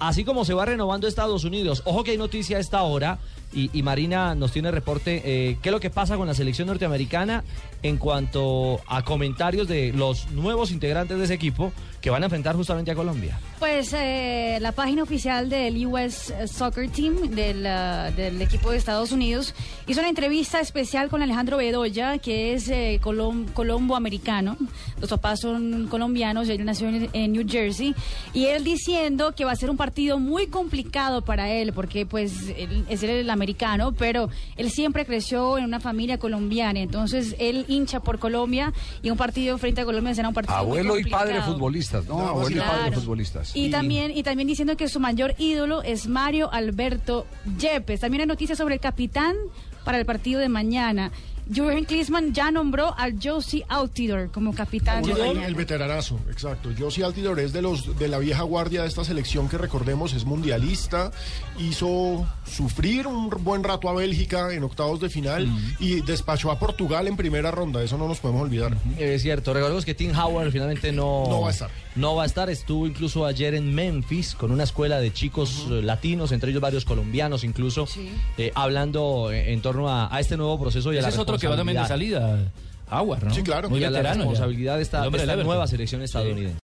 así como se va renovando Estados Unidos, ojo que hay noticia a esta hora y, y Marina nos tiene reporte, eh, qué es lo que pasa con la selección norteamericana en cuanto a comentarios de los nuevos integrantes de ese equipo que van a enfrentar justamente a Colombia. Pues eh, la página oficial del US Soccer Team, del, uh, del, equipo de Estados Unidos, hizo una entrevista especial con Alejandro Bedoya, que es eh, colom colombo-americano. Los papás son colombianos, él nació en, New Jersey. Y él diciendo que va a ser un partido muy complicado para él, porque pues él, es el americano, pero él siempre creció en una familia colombiana. Entonces él hincha por Colombia y un partido frente a Colombia será un partido Abuelo muy y padre futbolistas. ¿no? No, Abuelo claro. y padre futbolistas. Y, y, también, y también diciendo que su mayor ídolo es Mario Alberto Yepes. También hay noticias sobre el capitán para el partido de mañana. Jürgen Klinsmann ya nombró al Josie Altidor como capitán. Uno, el, el, veteranazo, exacto. Josie Altidor es de los de la vieja guardia de esta selección que recordemos es mundialista, hizo sufrir un buen rato a Bélgica en octavos de final uh -huh. y despachó a Portugal en primera ronda. Eso no nos podemos olvidar. Uh -huh. Es cierto. Recordemos que Tim Howard finalmente no, no va a estar. No va a estar. Estuvo incluso ayer en Memphis con una escuela de chicos uh -huh. latinos, entre ellos varios colombianos, incluso sí. eh, hablando en torno a, a, este nuevo proceso y a la es otro que va también de salida. Howard, ¿no? Sí, claro. Muy y a la responsabilidad ya. de esta, de esta nueva selección estadounidense. Sí.